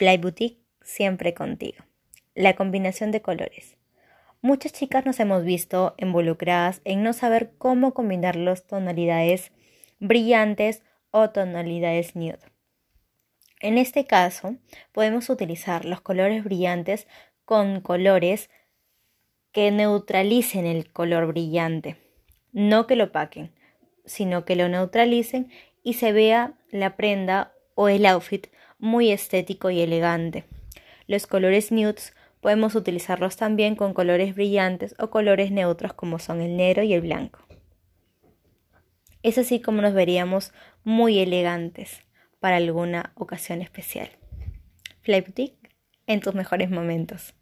Fly Boutique siempre contigo. La combinación de colores. Muchas chicas nos hemos visto involucradas en no saber cómo combinar las tonalidades brillantes o tonalidades nude. En este caso, podemos utilizar los colores brillantes con colores que neutralicen el color brillante, no que lo opaquen, sino que lo neutralicen y se vea la prenda o el outfit muy estético y elegante. Los colores nudes podemos utilizarlos también con colores brillantes o colores neutros como son el negro y el blanco. Es así como nos veríamos muy elegantes para alguna ocasión especial. Fly en tus mejores momentos.